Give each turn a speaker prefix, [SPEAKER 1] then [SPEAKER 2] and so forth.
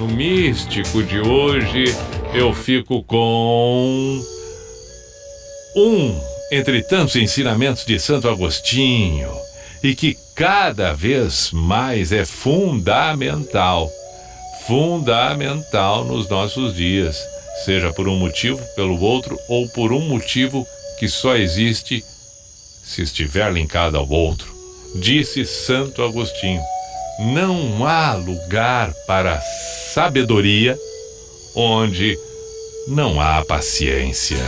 [SPEAKER 1] No místico de hoje, eu fico com um entre tantos ensinamentos de Santo Agostinho e que cada vez mais é fundamental, fundamental nos nossos dias, seja por um motivo, pelo outro ou por um motivo que só existe se estiver linkado ao outro. Disse Santo Agostinho: não há lugar para sabedoria onde não há paciência.